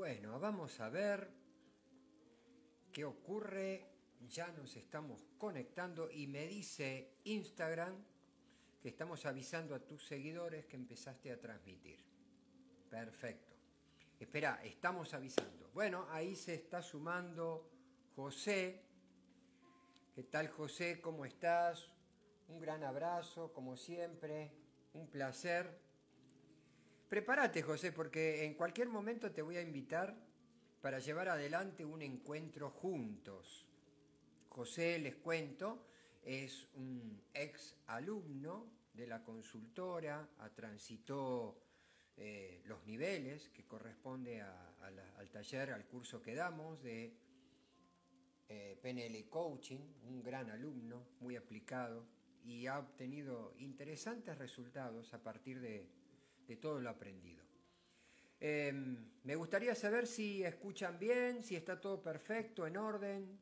Bueno, vamos a ver qué ocurre. Ya nos estamos conectando y me dice Instagram que estamos avisando a tus seguidores que empezaste a transmitir. Perfecto. Espera, estamos avisando. Bueno, ahí se está sumando José. ¿Qué tal José? ¿Cómo estás? Un gran abrazo, como siempre. Un placer. Prepárate, José, porque en cualquier momento te voy a invitar para llevar adelante un encuentro juntos. José, les cuento, es un ex alumno de la consultora, transitó eh, los niveles que corresponde al taller, al curso que damos de eh, PNL Coaching, un gran alumno, muy aplicado, y ha obtenido interesantes resultados a partir de, de todo lo aprendido. Em, me gustaría saber si escuchan bien, si está todo perfecto, en orden.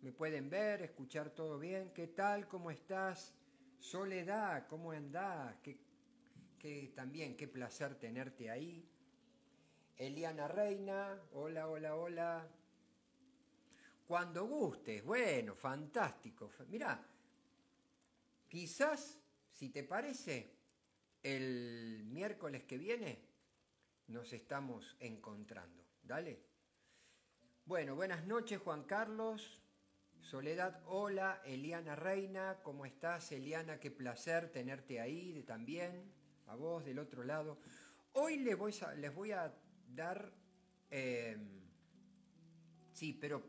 Me pueden ver, escuchar todo bien. ¿Qué tal? ¿Cómo estás? Soledad, ¿cómo andás? ¿Qué, también, qué placer tenerte ahí. Eliana Reina, hola, hola, hola. Cuando gustes, bueno, fantástico. Mirá, quizás, si te parece, el miércoles que viene nos estamos encontrando. Dale. Bueno, buenas noches Juan Carlos. Soledad, hola. Eliana Reina, ¿cómo estás? Eliana, qué placer tenerte ahí de, también. A vos del otro lado. Hoy les voy a, dar... Em, sí, pero,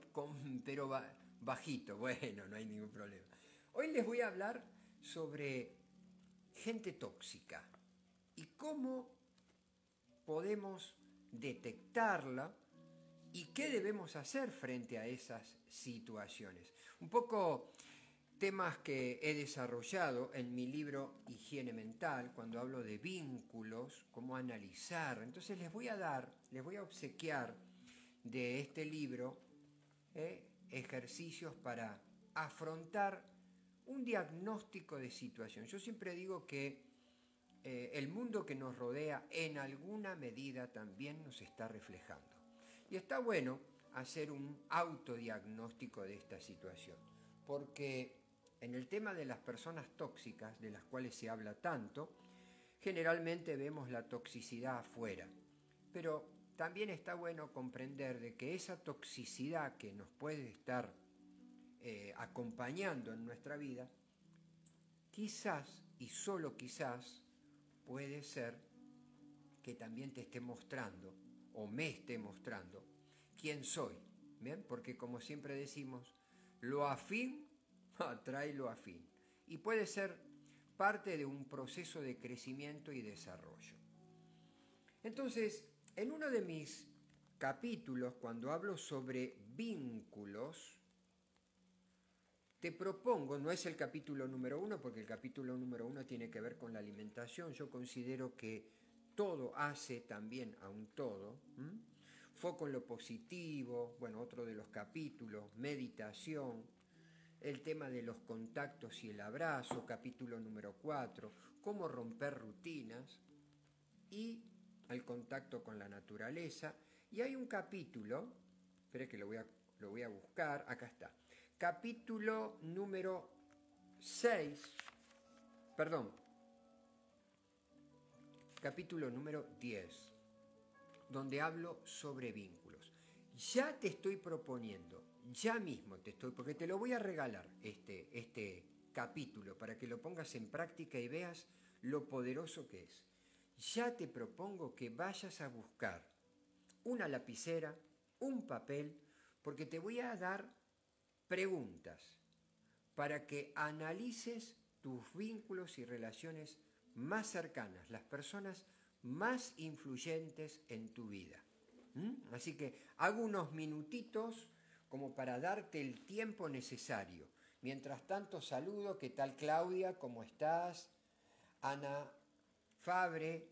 pero bajito. Bueno, no hay ningún problema. Hoy les voy a hablar sobre gente tóxica y cómo podemos detectarla y qué debemos hacer frente a esas situaciones. Un poco temas que he desarrollado en mi libro Higiene Mental, cuando hablo de vínculos, cómo analizar. Entonces les voy a dar, les voy a obsequiar de este libro eh, ejercicios para afrontar un diagnóstico de situación. Yo siempre digo que eh, el mundo que nos rodea en alguna medida también nos está reflejando. Y está bueno hacer un autodiagnóstico de esta situación, porque en el tema de las personas tóxicas, de las cuales se habla tanto, generalmente vemos la toxicidad afuera, pero también está bueno comprender de que esa toxicidad que nos puede estar eh, acompañando en nuestra vida, quizás y solo quizás puede ser que también te esté mostrando o me esté mostrando quién soy. ¿Bien? Porque como siempre decimos, lo afín atrae lo afín. Y puede ser parte de un proceso de crecimiento y desarrollo. Entonces, en uno de mis capítulos, cuando hablo sobre vínculos, te propongo, no es el capítulo número uno, porque el capítulo número uno tiene que ver con la alimentación. Yo considero que todo hace también a un todo. Foco en lo positivo, bueno, otro de los capítulos, meditación, el tema de los contactos y el abrazo, capítulo número cuatro, cómo romper rutinas y el contacto con la naturaleza. Y hay un capítulo, espere que lo voy a, lo voy a buscar, acá está capítulo número 6, perdón, capítulo número 10, donde hablo sobre vínculos. Ya te estoy proponiendo, ya mismo te estoy, porque te lo voy a regalar este, este capítulo para que lo pongas en práctica y veas lo poderoso que es. Ya te propongo que vayas a buscar una lapicera, un papel, porque te voy a dar preguntas para que analices tus vínculos y relaciones más cercanas, las personas más influyentes en tu vida. ¿Mm? Así que hago unos minutitos como para darte el tiempo necesario. Mientras tanto saludo, ¿qué tal Claudia? ¿Cómo estás? Ana Fabre,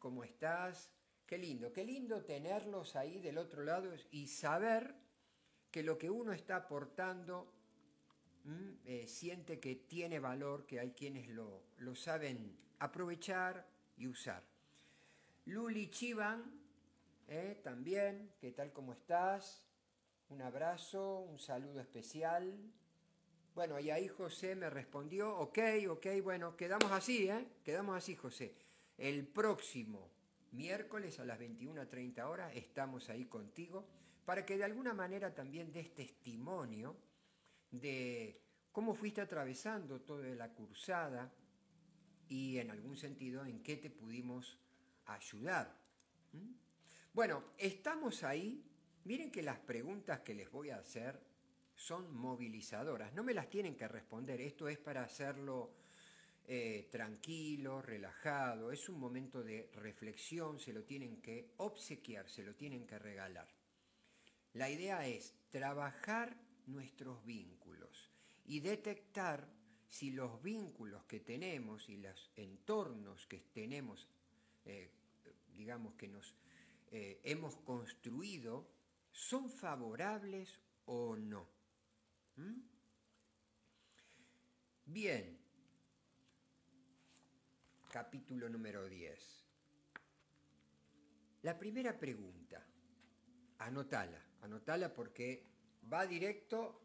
¿cómo estás? Qué lindo, qué lindo tenerlos ahí del otro lado y saber que lo que uno está aportando eh, siente que tiene valor, que hay quienes lo, lo saben aprovechar y usar. Luli Chivan, ¿eh? también, ¿qué tal? ¿Cómo estás? Un abrazo, un saludo especial. Bueno, y ahí José me respondió, ok, ok, bueno, quedamos así, ¿eh? Quedamos así, José. El próximo miércoles a las 21.30 horas estamos ahí contigo para que de alguna manera también des testimonio de cómo fuiste atravesando toda la cursada y en algún sentido en qué te pudimos ayudar. Bueno, estamos ahí. Miren que las preguntas que les voy a hacer son movilizadoras. No me las tienen que responder. Esto es para hacerlo eh, tranquilo, relajado. Es un momento de reflexión. Se lo tienen que obsequiar, se lo tienen que regalar. La idea es trabajar nuestros vínculos y detectar si los vínculos que tenemos y los entornos que tenemos, eh, digamos que nos eh, hemos construido, son favorables o no. ¿Mm? Bien, capítulo número 10. La primera pregunta, anótala, anótala porque va directo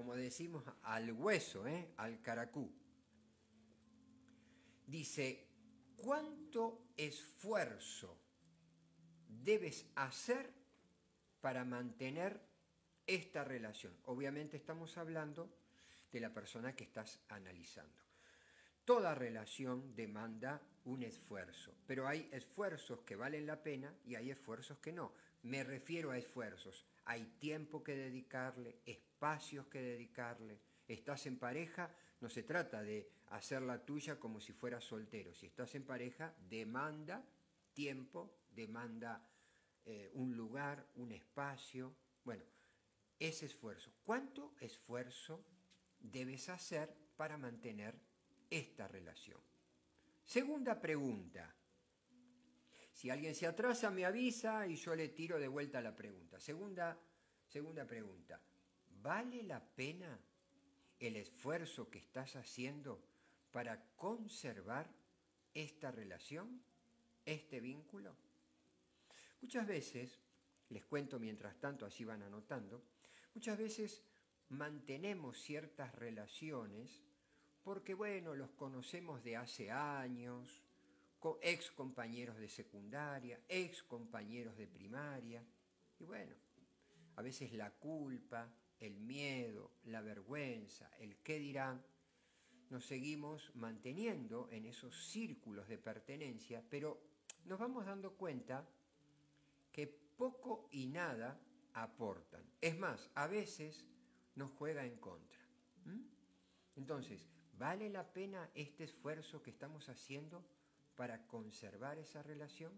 como decimos, al hueso, ¿eh? al caracú. Dice, ¿cuánto esfuerzo debes hacer para mantener esta relación? Obviamente estamos hablando de la persona que estás analizando. Toda relación demanda un esfuerzo, pero hay esfuerzos que valen la pena y hay esfuerzos que no. Me refiero a esfuerzos. Hay tiempo que dedicarle, espacios que dedicarle. Estás en pareja, no se trata de hacer la tuya como si fueras soltero. Si estás en pareja, demanda tiempo, demanda eh, un lugar, un espacio. Bueno, ese esfuerzo. ¿Cuánto esfuerzo debes hacer para mantener esta relación? Segunda pregunta. Si alguien se atrasa, me avisa y yo le tiro de vuelta la pregunta. Segunda, segunda pregunta. ¿Vale la pena el esfuerzo que estás haciendo para conservar esta relación, este vínculo? Muchas veces, les cuento mientras tanto, así van anotando, muchas veces mantenemos ciertas relaciones porque, bueno, los conocemos de hace años, ex compañeros de secundaria, ex compañeros de primaria. Y bueno, a veces la culpa, el miedo, la vergüenza, el qué dirán, nos seguimos manteniendo en esos círculos de pertenencia, pero nos vamos dando cuenta que poco y nada aportan. Es más, a veces nos juega en contra. Entonces, ¿vale la pena este esfuerzo que estamos haciendo? para conservar esa relación?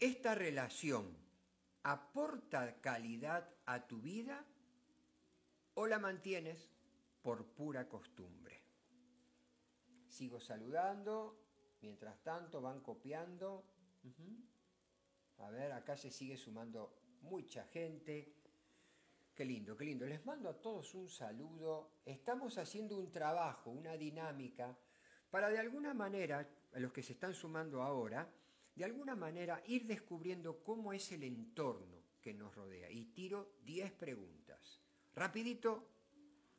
¿Esta relación aporta calidad a tu vida o la mantienes por pura costumbre? Sigo saludando, mientras tanto van copiando. A ver, acá se sigue sumando mucha gente. Qué lindo, qué lindo. Les mando a todos un saludo. Estamos haciendo un trabajo, una dinámica para de alguna manera, a los que se están sumando ahora, de alguna manera ir descubriendo cómo es el entorno que nos rodea. Y tiro 10 preguntas. Rapidito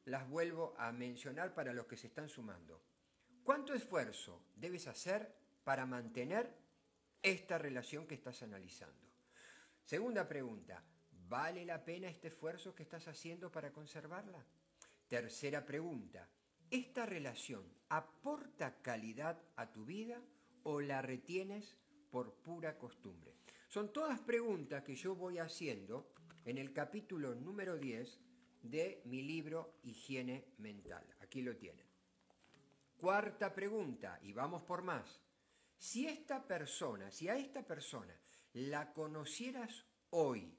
las vuelvo a mencionar para los que se están sumando. ¿Cuánto esfuerzo debes hacer para mantener esta relación que estás analizando? Segunda pregunta, ¿vale la pena este esfuerzo que estás haciendo para conservarla? Tercera pregunta, ¿Esta relación aporta calidad a tu vida o la retienes por pura costumbre? Son todas preguntas que yo voy haciendo en el capítulo número 10 de mi libro Higiene Mental. Aquí lo tienen. Cuarta pregunta, y vamos por más. Si esta persona, si a esta persona la conocieras hoy,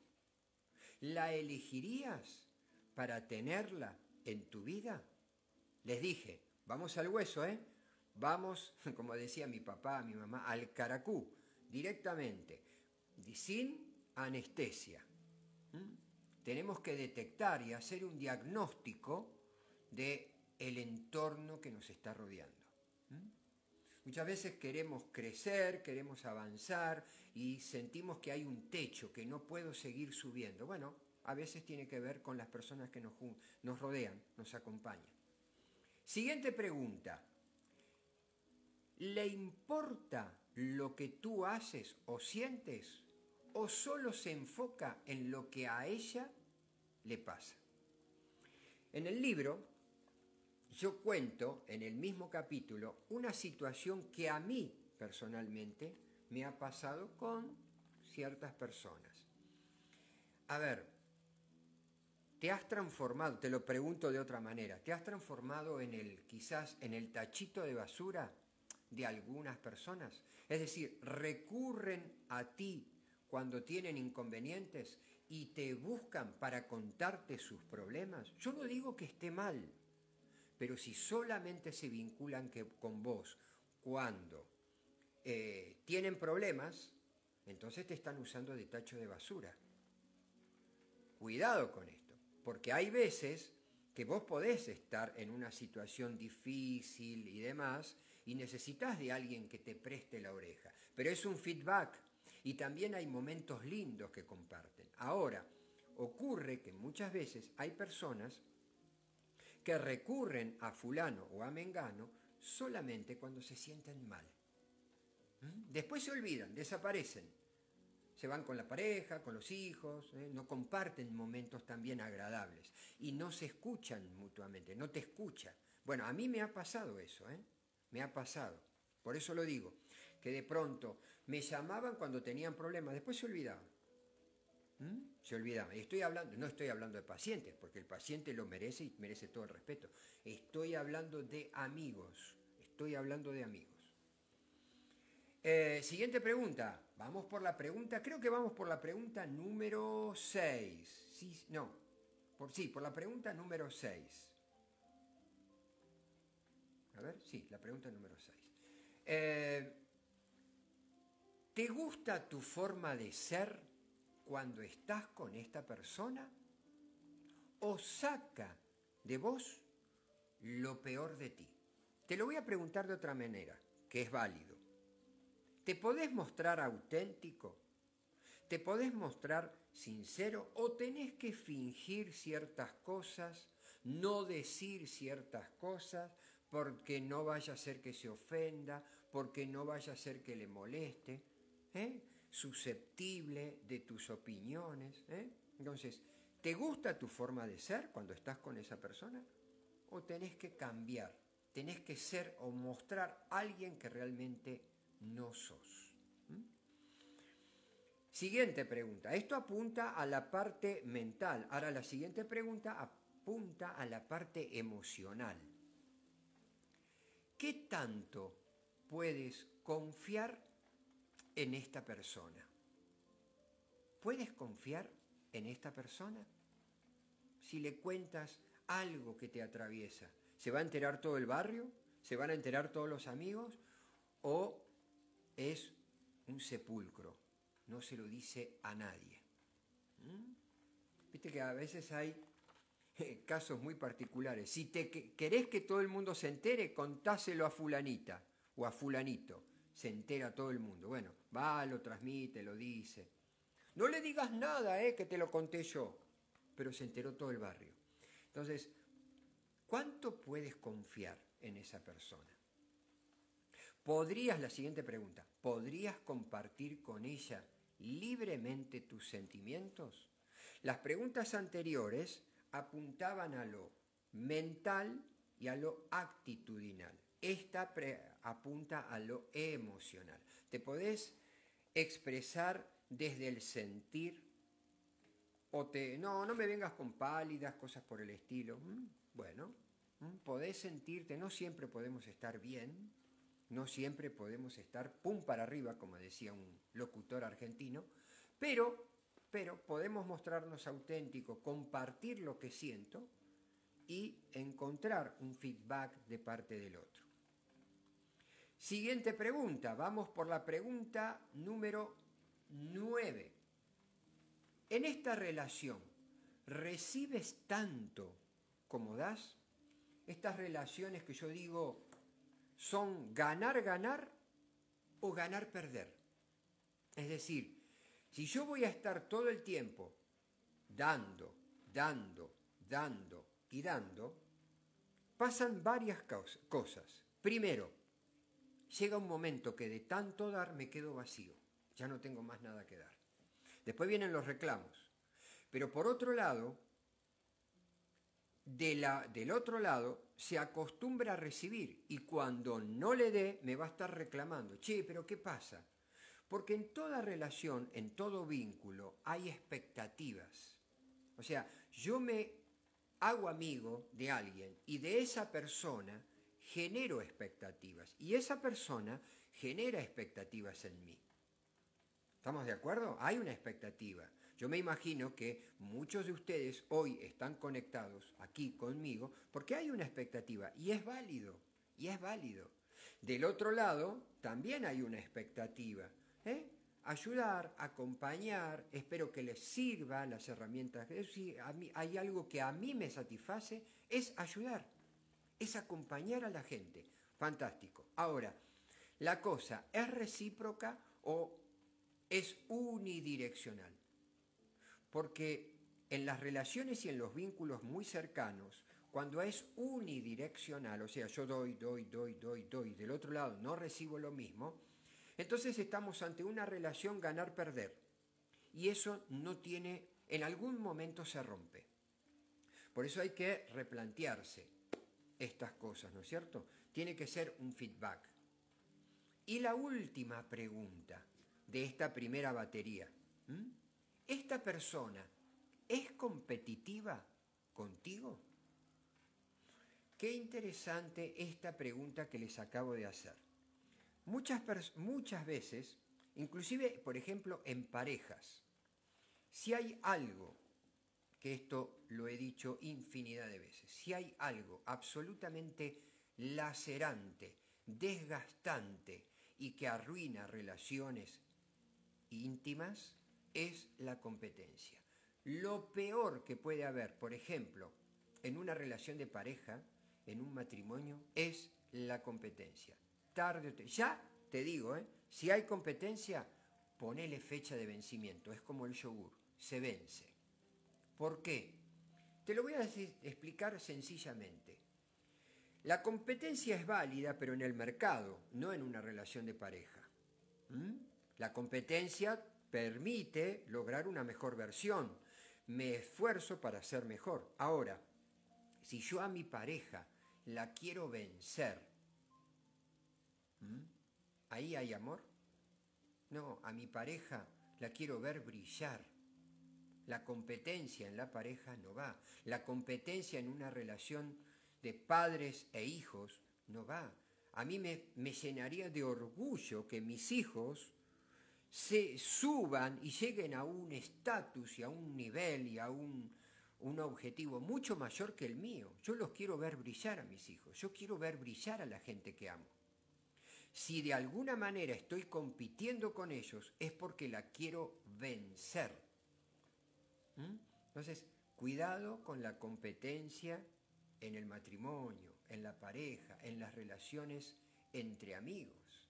¿la elegirías para tenerla en tu vida? Les dije, vamos al hueso, ¿eh? Vamos, como decía mi papá, mi mamá, al caracú, directamente, sin anestesia. Tenemos que detectar y hacer un diagnóstico de el entorno que nos está rodeando. Muchas veces queremos crecer, queremos avanzar y sentimos que hay un techo, que no puedo seguir subiendo. Bueno, a veces tiene que ver con las personas que nos, nos rodean, nos acompañan. Siguiente pregunta. ¿Le importa lo que tú haces o sientes o solo se enfoca en lo que a ella le pasa? En el libro yo cuento en el mismo capítulo una situación que a mí personalmente me ha pasado con ciertas personas. A ver, te has transformado, te lo pregunto de otra manera, te has transformado en el quizás en el tachito de basura de algunas personas. Es decir, recurren a ti cuando tienen inconvenientes y te buscan para contarte sus problemas. Yo no digo que esté mal, pero si solamente se vinculan que, con vos cuando eh, tienen problemas, entonces te están usando de tacho de basura. Cuidado con esto, porque hay veces que vos podés estar en una situación difícil y demás y necesitas de alguien que te preste la oreja, pero es un feedback y también hay momentos lindos que comparten. Ahora, ocurre que muchas veces hay personas que recurren a fulano o a mengano solamente cuando se sienten mal. ¿Mm? Después se olvidan, desaparecen. Se van con la pareja, con los hijos, ¿eh? no comparten momentos también agradables y no se escuchan mutuamente, no te escucha. Bueno, a mí me ha pasado eso, ¿eh? me ha pasado. Por eso lo digo, que de pronto me llamaban cuando tenían problemas, después se olvidaban. Se olvidaba. Estoy hablando, no estoy hablando de pacientes, porque el paciente lo merece y merece todo el respeto. Estoy hablando de amigos. Estoy hablando de amigos. Eh, siguiente pregunta. Vamos por la pregunta, creo que vamos por la pregunta número 6. Sí, no, sí, por la pregunta número 6. A ver, sí, la pregunta número 6. Eh, ¿Te gusta tu forma de ser? Cuando estás con esta persona o saca de vos lo peor de ti. Te lo voy a preguntar de otra manera, que es válido. ¿Te podés mostrar auténtico? ¿Te podés mostrar sincero o tenés que fingir ciertas cosas, no decir ciertas cosas, porque no vaya a ser que se ofenda, porque no vaya a ser que le moleste? ¿Eh? Susceptible de tus opiniones. ¿eh? Entonces, ¿te gusta tu forma de ser cuando estás con esa persona? ¿O tenés que cambiar? Tenés que ser o mostrar alguien que realmente no sos. ¿Mm? Siguiente pregunta. Esto apunta a la parte mental. Ahora la siguiente pregunta apunta a la parte emocional. ¿Qué tanto puedes confiar en esta persona. ¿Puedes confiar en esta persona? Si le cuentas algo que te atraviesa, ¿se va a enterar todo el barrio? ¿Se van a enterar todos los amigos? ¿O es un sepulcro? No se lo dice a nadie. ¿Mm? Viste que a veces hay eh, casos muy particulares. Si te querés que todo el mundo se entere, contáselo a fulanita o a fulanito se entera todo el mundo. Bueno, va, lo transmite, lo dice. No le digas nada, eh, que te lo conté yo, pero se enteró todo el barrio. Entonces, ¿cuánto puedes confiar en esa persona? ¿Podrías, la siguiente pregunta, ¿podrías compartir con ella libremente tus sentimientos? Las preguntas anteriores apuntaban a lo mental y a lo actitudinal. Esta apunta a lo emocional. Te podés expresar desde el sentir o te... No, no me vengas con pálidas, cosas por el estilo. Mm, bueno, mm, podés sentirte, no siempre podemos estar bien, no siempre podemos estar pum para arriba, como decía un locutor argentino, pero, pero podemos mostrarnos auténticos, compartir lo que siento y encontrar un feedback de parte del otro. Siguiente pregunta, vamos por la pregunta número 9. En esta relación, ¿recibes tanto como das? Estas relaciones que yo digo son ganar, ganar o ganar, perder. Es decir, si yo voy a estar todo el tiempo dando, dando, dando y dando, pasan varias cosas. Primero, llega un momento que de tanto dar me quedo vacío, ya no tengo más nada que dar. Después vienen los reclamos. Pero por otro lado, de la, del otro lado se acostumbra a recibir y cuando no le dé me va a estar reclamando. Che, pero ¿qué pasa? Porque en toda relación, en todo vínculo, hay expectativas. O sea, yo me hago amigo de alguien y de esa persona genero expectativas y esa persona genera expectativas en mí. ¿Estamos de acuerdo? Hay una expectativa. Yo me imagino que muchos de ustedes hoy están conectados aquí conmigo porque hay una expectativa y es válido, y es válido. Del otro lado también hay una expectativa. ¿eh? Ayudar, acompañar, espero que les sirva las herramientas. Si hay algo que a mí me satisface, es ayudar, es acompañar a la gente. Fantástico. Ahora, ¿la cosa es recíproca o es unidireccional? Porque en las relaciones y en los vínculos muy cercanos, cuando es unidireccional, o sea, yo doy, doy, doy, doy, doy, del otro lado no recibo lo mismo, entonces estamos ante una relación ganar-perder. Y eso no tiene, en algún momento se rompe. Por eso hay que replantearse estas cosas, ¿no es cierto? Tiene que ser un feedback. Y la última pregunta de esta primera batería. ¿Esta persona es competitiva contigo? Qué interesante esta pregunta que les acabo de hacer. Muchas, muchas veces, inclusive, por ejemplo, en parejas, si hay algo, que esto lo he dicho infinidad de veces, si hay algo absolutamente lacerante, desgastante y que arruina relaciones íntimas, es la competencia. Lo peor que puede haber, por ejemplo, en una relación de pareja, en un matrimonio, es la competencia. Tarde o ya te digo, ¿eh? si hay competencia, ponele fecha de vencimiento. Es como el yogur, se vence. ¿Por qué? Te lo voy a explicar sencillamente. La competencia es válida, pero en el mercado, no en una relación de pareja. ¿Mm? La competencia permite lograr una mejor versión. Me esfuerzo para ser mejor. Ahora, si yo a mi pareja la quiero vencer, ¿ahí hay amor? No, a mi pareja la quiero ver brillar. La competencia en la pareja no va. La competencia en una relación de padres e hijos no va. A mí me, llenaría de orgullo que mis hijos se suban y lleguen a un estatus y a un nivel y a un, un objetivo mucho mayor que el mío. Yo los quiero ver brillar a mis hijos, yo quiero ver brillar a la gente que amo. Si de alguna manera estoy compitiendo con ellos es porque la quiero vencer. ¿Mm? Entonces, cuidado con la competencia en el matrimonio, en la pareja, en las relaciones entre amigos.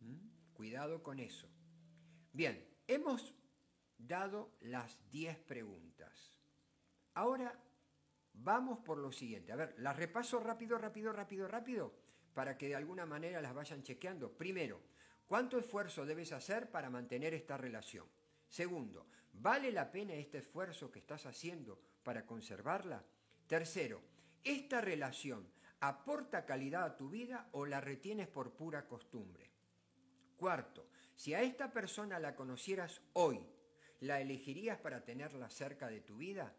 ¿Mm? Cuidado con eso. Bien, hemos dado las 10 preguntas. Ahora vamos por lo siguiente. A ver, las repaso rápido, rápido, rápido, rápido, para que de alguna manera las vayan chequeando. Primero, ¿cuánto esfuerzo debes hacer para mantener esta relación? Segundo, ¿vale la pena este esfuerzo que estás haciendo para conservarla? Tercero, ¿esta relación aporta calidad a tu vida o la retienes por pura costumbre? Cuarto, si a esta persona la conocieras hoy, ¿la elegirías para tenerla cerca de tu vida?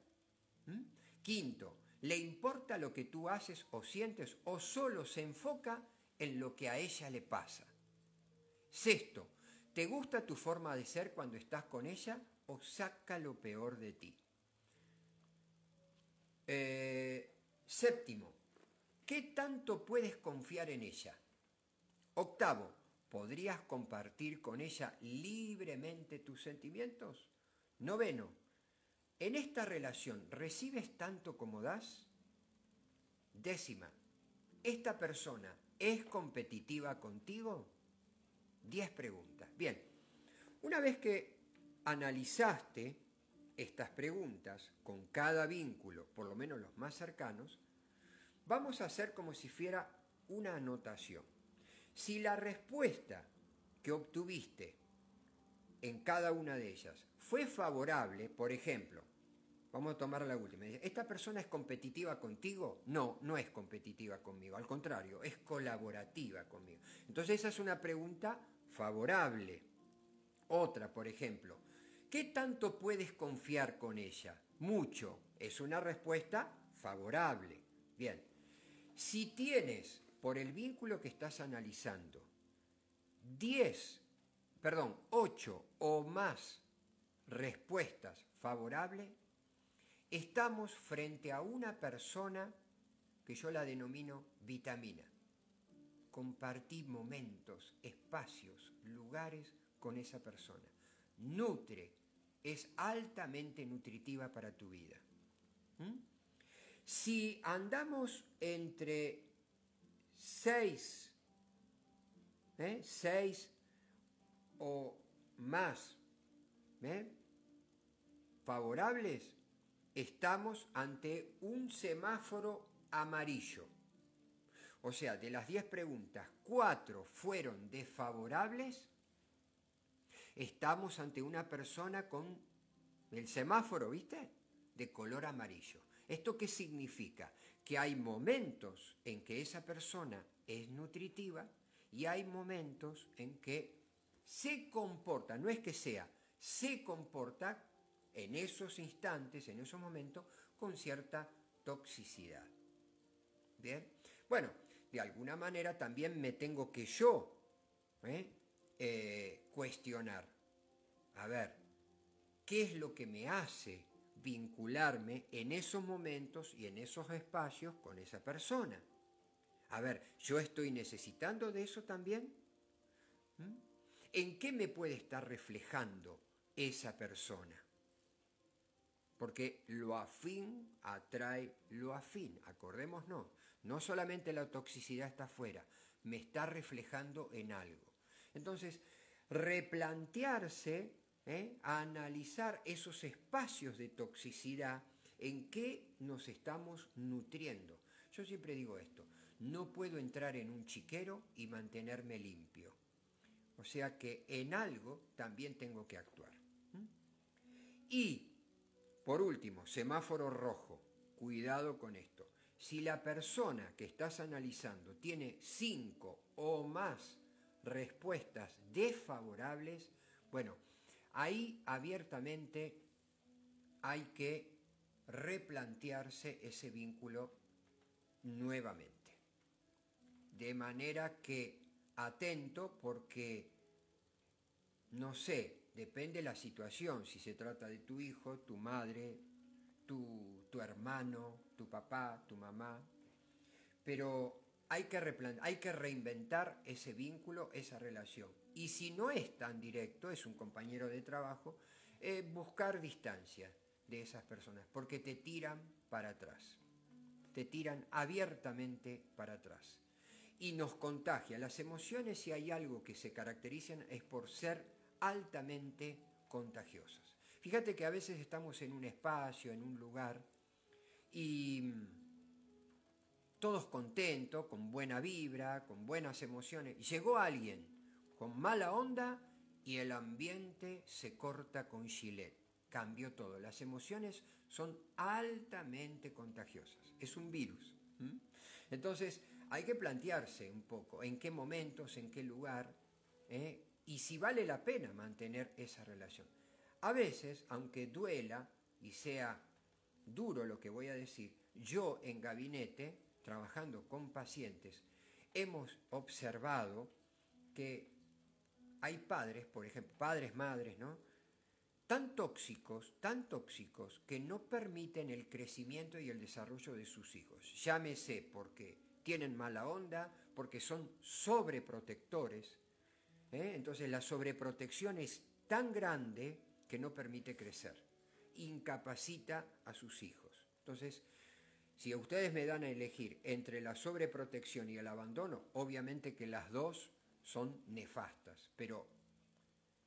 ¿Mm? Quinto, ¿le importa lo que tú haces o sientes o solo se enfoca en lo que a ella le pasa? Sexto, ¿te gusta tu forma de ser cuando estás con ella o saca lo peor de ti? Eh, séptimo, ¿qué tanto puedes confiar en ella? Octavo, ¿Podrías compartir con ella libremente tus sentimientos? Noveno, ¿en esta relación recibes tanto como das? Décima, ¿esta persona es competitiva contigo? Diez preguntas. Bien, una vez que analizaste estas preguntas con cada vínculo, por lo menos los más cercanos, vamos a hacer como si fuera una anotación. Si la respuesta que obtuviste en cada una de ellas fue favorable, por ejemplo, vamos a tomar la última, ¿esta persona es competitiva contigo? No, no es competitiva conmigo, al contrario, es colaborativa conmigo. Entonces esa es una pregunta favorable. Otra, por ejemplo, ¿qué tanto puedes confiar con ella? Mucho, es una respuesta favorable. Bien, si tienes, por el vínculo que estás analizando, 10, perdón, 8 o más respuestas favorables, estamos frente a una persona que yo la denomino vitamina. Compartir momentos, espacios, lugares con esa persona. Nutre, es altamente nutritiva para tu vida. ¿Mm? Si andamos entre 6 ¿eh? seis o más ¿eh? favorables, estamos ante un semáforo amarillo. O sea, de las 10 preguntas, 4 fueron desfavorables, estamos ante una persona con el semáforo, ¿viste? De color amarillo. ¿Esto qué significa? Que hay momentos en que esa persona es nutritiva y hay momentos en que se comporta, no es que sea, se comporta en esos instantes, en esos momentos, con cierta toxicidad. Bien, bueno, de alguna manera también me tengo que yo ¿eh? Eh, cuestionar. A ver, ¿qué es lo que me hace vincularme en esos momentos y en esos espacios con esa persona? A ver, ¿yo estoy necesitando de eso también? ¿Mm? ¿En qué me puede estar reflejando esa persona? Porque lo afín atrae lo afín, acordémonos, no solamente la toxicidad está afuera, me está reflejando en algo. Entonces, replantearse, ¿eh? analizar esos espacios de toxicidad, en qué nos estamos nutriendo. Yo siempre digo esto, no puedo entrar en un chiquero y mantenerme limpio. O sea que en algo también tengo que actuar. Y, por último, semáforo rojo. Cuidado con esto. Si la persona que estás analizando tiene cinco o más respuestas desfavorables, bueno, ahí abiertamente hay que replantearse ese vínculo nuevamente. De manera que atento porque, no sé, depende de la situación, si se trata de tu hijo, tu madre, tu, tu hermano, tu papá, tu mamá, pero hay que, hay que reinventar ese vínculo, esa relación. Y si no es tan directo, es un compañero de trabajo, eh, buscar distancia de esas personas, porque te tiran para atrás, te tiran abiertamente para atrás y nos contagia. Las emociones, si hay algo que se caracterizan, es por ser altamente contagiosas. Fíjate que a veces estamos en un espacio, en un lugar, y mm, todos contentos, con buena vibra, con buenas emociones. Y llegó alguien con mala onda y el ambiente se corta con gilet. Cambió todo. Las emociones son altamente contagiosas. Es un virus. Entonces, hay que plantearse un poco en qué momentos, en qué lugar, ¿eh? y si vale la pena mantener esa relación. A veces, aunque duela y sea duro lo que voy a decir, yo en gabinete, trabajando con pacientes, hemos observado que hay padres, por ejemplo, padres, madres, ¿no? Tan tóxicos, tan tóxicos, que no permiten el crecimiento y el desarrollo de sus hijos. Llámese porque tienen mala onda, porque son sobreprotectores. ¿eh? Entonces la sobreprotección es tan grande que no permite crecer, incapacita a sus hijos. Entonces, Si ustedes me dan a elegir entre la sobreprotección y el abandono, obviamente que las dos son nefastas, pero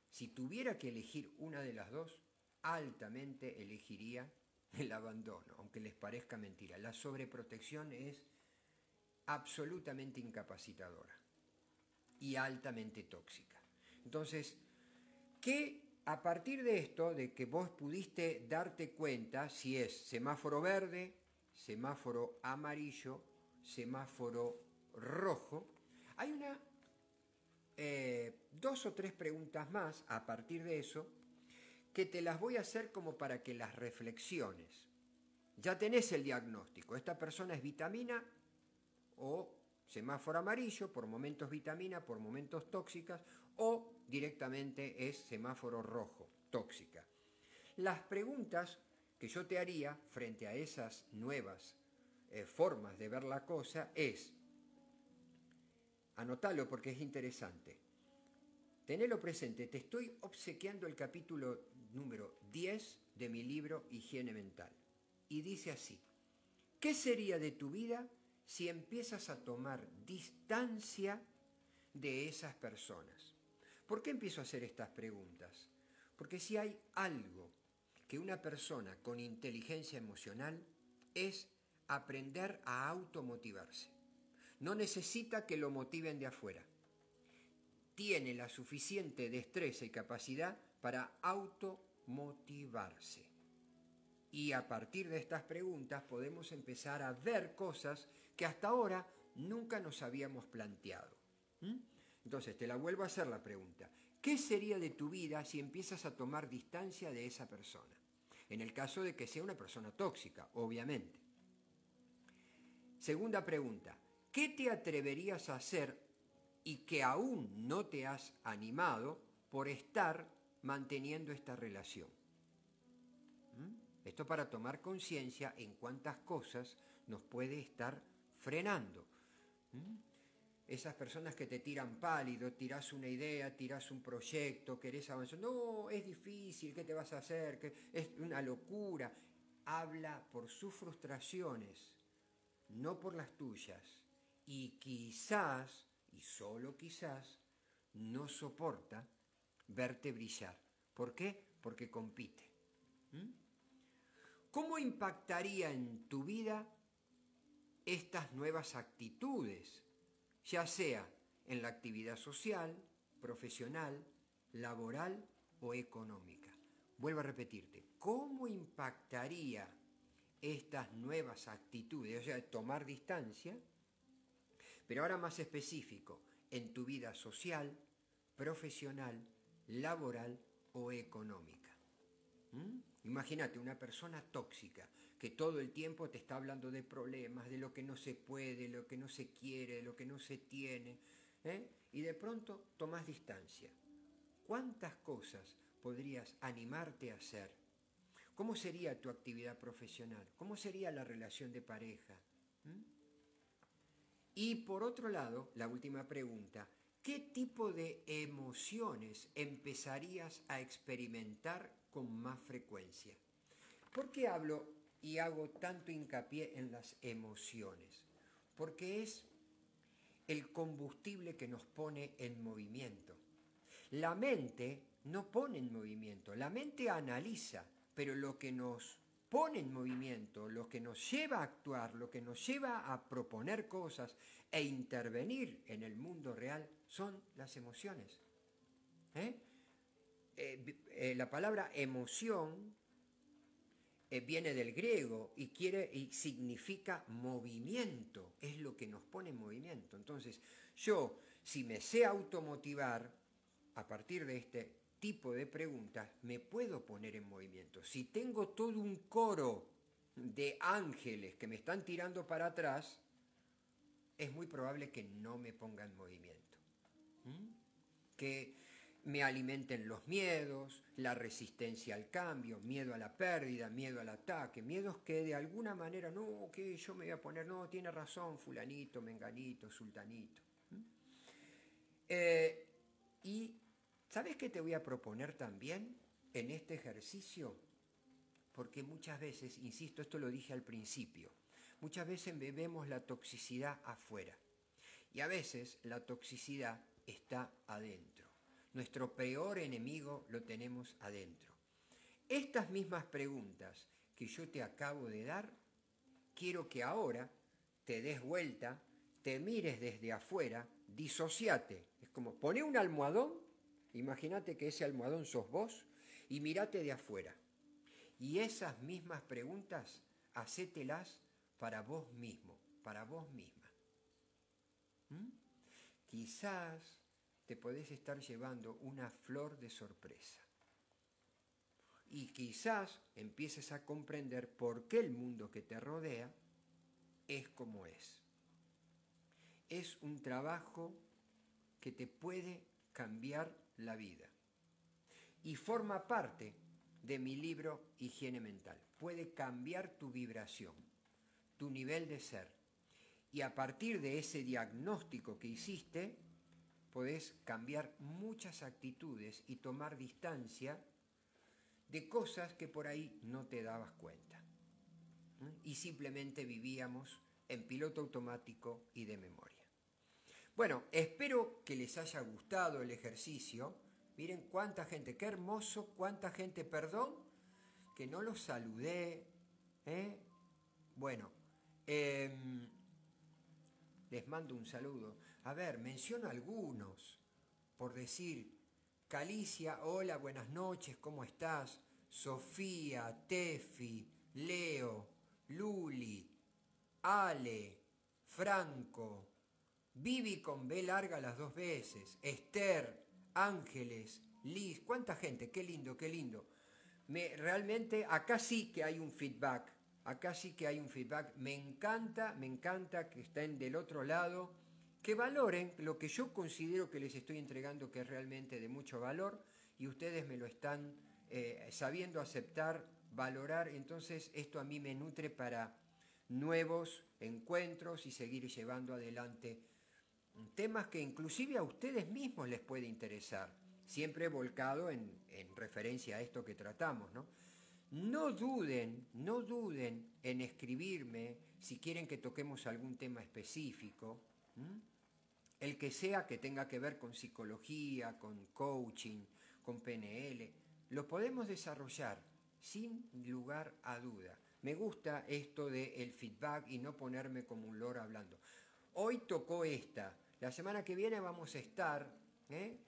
si tuviera que elegir una de las dos, altamente elegiría el abandono, aunque les parezca mentira. La sobreprotección es absolutamente incapacitadora y altamente tóxica. Entonces, ¿qué a partir de esto, de que vos pudiste darte cuenta si es semáforo verde, semáforo amarillo, semáforo rojo, hay una eh, dos o tres preguntas más a partir de eso que te las voy a hacer como para que las reflexiones. Ya tenés el diagnóstico. Esta persona es vitamina o semáforo amarillo, por momentos vitamina, por momentos tóxicas, o directamente es semáforo rojo, tóxica. Las preguntas que yo te haría frente a esas nuevas eh, formas de ver la cosa es, anótalo porque es interesante, tenelo presente, te estoy obsequiando el capítulo número 10 de mi libro Higiene Mental. Y dice así, ¿qué sería de tu vida si empiezas a tomar distancia de esas personas? ¿Por qué empiezo a hacer estas preguntas? Porque si hay algo que una persona con inteligencia emocional es aprender a automotivarse. No necesita que lo motiven de afuera. Tiene la suficiente destreza y capacidad para automotivarse. Y a partir de estas preguntas podemos empezar a ver cosas que hasta ahora nunca nos habíamos planteado. ¿Mm? Entonces, te la vuelvo a hacer la pregunta. ¿Qué sería de tu vida si empiezas a tomar distancia de esa persona? En el caso de que sea una persona tóxica, obviamente. Segunda pregunta. ¿Qué te atreverías a hacer y que aún no te has animado por estar manteniendo esta relación? ¿Mm? Esto para tomar conciencia en cuántas cosas nos puede estar frenando. ¿Mm? Esas personas que te tiran pálido, tiras una idea, tiras un proyecto, querés avanzar, no, es difícil, ¿qué te vas a hacer? es una locura. Habla por sus frustraciones, no por las tuyas. Y quizás, y solo quizás, no soporta verte brillar. ¿Por qué? Porque compite. ¿Mm? ¿Cómo impactaría en tu vida estas nuevas actitudes? Ya sea en la actividad social, profesional, laboral o económica. Vuelvo a repetirte, ¿cómo impactaría estas nuevas actitudes, o sea, tomar distancia, pero ahora más específico, en tu vida social, profesional, laboral o económica? ¿Mm? Imagínate una persona tóxica que todo el tiempo te está hablando de problemas, de lo que no se puede, de lo que no se quiere, lo que no se tiene, ¿eh? y de pronto tomas distancia. ¿Cuántas cosas podrías animarte a hacer? ¿Cómo sería tu actividad profesional? ¿Cómo sería la relación de pareja? ¿Mm? Y por otro lado, la última pregunta, ¿qué tipo de emociones empezarías a experimentar con más frecuencia? ¿Por qué hablo y hago tanto hincapié en las emociones, porque es el combustible que nos pone en movimiento. La mente no pone en movimiento, la mente analiza, pero lo que nos pone en movimiento, lo que nos lleva a actuar, lo que nos lleva a proponer cosas e intervenir en el mundo real son las emociones. ¿Eh? Eh, eh, la palabra emoción eh, viene del griego y quiere y significa movimiento, es lo que nos pone en movimiento. Entonces, yo, si me sé automotivar a partir de este tipo de preguntas, me puedo poner en movimiento. Si tengo todo un coro de ángeles que me están tirando para atrás, es muy probable que no me ponga en movimiento. ¿Mm? Que me alimenten los miedos, la resistencia al cambio, miedo a la pérdida, miedo al ataque, miedos que de alguna manera, no, que yo me voy a poner, no, tiene razón fulanito, menganito, sultanito. ¿Mm? Eh, y, ¿sabes qué te voy a proponer también en este ejercicio? Porque muchas veces, insisto, esto lo dije al principio, Muchas veces bebemos la toxicidad afuera y a veces la toxicidad está adentro. Nuestro peor enemigo lo tenemos adentro. Estas mismas preguntas que yo te acabo de dar, quiero que ahora te des vuelta, te mires desde afuera, disociate. Es como, pone un almohadón, imagínate que ese almohadón sos vos, y mirate de afuera. Y esas mismas preguntas, hacételas para vos mismo, para vos misma. ¿Mm? Quizás te podés estar llevando una flor de sorpresa. Y quizás empieces a comprender por qué el mundo que te rodea es como es. Es un trabajo que te puede cambiar la vida. Y forma parte de mi libro Higiene Mental. Puede cambiar tu vibración, tu nivel de ser. Y a partir de ese diagnóstico que hiciste, podés cambiar muchas actitudes y tomar distancia de cosas que por ahí no te dabas cuenta. Y simplemente vivíamos en piloto automático y de memoria. Bueno, espero que les haya gustado el ejercicio. Miren cuánta gente, qué hermoso, cuánta gente, perdón, que no los saludé. ¿eh? Bueno, em, les mando un saludo. A ver, menciono algunos, por decir, Calicia, hola, buenas noches, ¿cómo estás? Sofía, Tefi, Leo, Luli, Ale, Franco, Vivi con B larga las dos veces, Esther, Ángeles, Liz, cuánta gente, qué lindo, qué lindo. Me, realmente acá sí que hay un feedback, acá sí que hay un feedback. Me encanta, me encanta que estén del otro lado que valoren lo que yo considero que les estoy entregando que es realmente de mucho valor y ustedes me lo están eh, sabiendo aceptar, valorar, entonces esto a mí me nutre para nuevos encuentros y seguir llevando adelante temas que inclusive a ustedes mismos les puede interesar, siempre volcado en, referencia a esto que tratamos, ¿no? No duden, no duden en escribirme si quieren que toquemos algún tema específico el que sea que tenga que ver con psicología, con coaching, con PNL, lo podemos desarrollar sin lugar a duda. Me gusta esto del el feedback y no ponerme como un loro hablando. Hoy tocó esta, la semana que viene vamos a estar, ¿eh?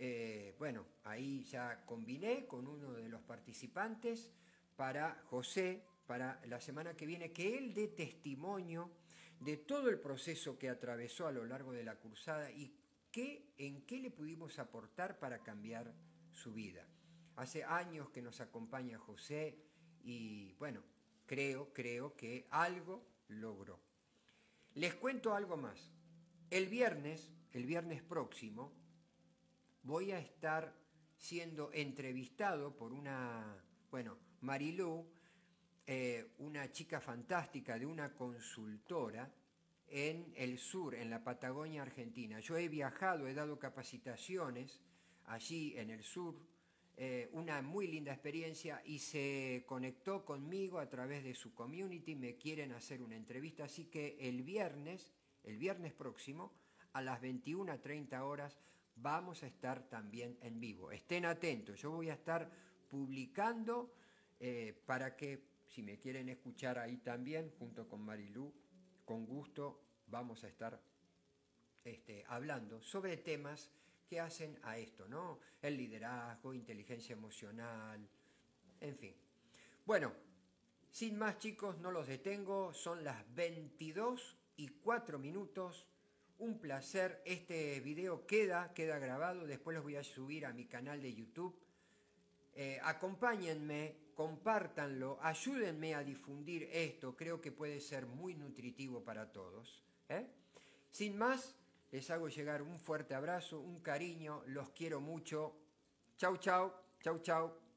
Eh, bueno, ahí ya combiné con uno de los participantes para José, para la semana que viene, que él dé testimonio de todo el proceso que atravesó a lo largo de la cursada y qué, en qué le pudimos aportar para cambiar su vida. Hace años que nos acompaña José y bueno, creo, creo que algo logró. Les cuento algo más. El viernes, el viernes próximo, voy a estar siendo entrevistado por una, bueno, Marilú, eh, una chica fantástica de una consultora en el sur, en la Patagonia Argentina. Yo he viajado, he dado capacitaciones allí en el sur, eh, una muy linda experiencia y se conectó conmigo a través de su community, me quieren hacer una entrevista, así que el viernes, el viernes próximo, a las 21.30 horas, vamos a estar también en vivo. Estén atentos, yo voy a estar publicando eh, para que si me quieren escuchar ahí también, junto con Marilú, con gusto vamos a estar este, hablando sobre temas que hacen a esto, ¿no? El liderazgo, inteligencia emocional, en fin. Bueno, sin más chicos, no los detengo, son las 22 y 4 minutos. Un placer, este video queda, grabado, después los voy a subir a mi canal de YouTube. Eh, acompáñenme compártanlo, ayúdenme a difundir esto, creo que puede ser muy nutritivo para todos. ¿eh? Sin más, les hago llegar un fuerte abrazo, un cariño, los quiero mucho. Chau, chau, chau, chau.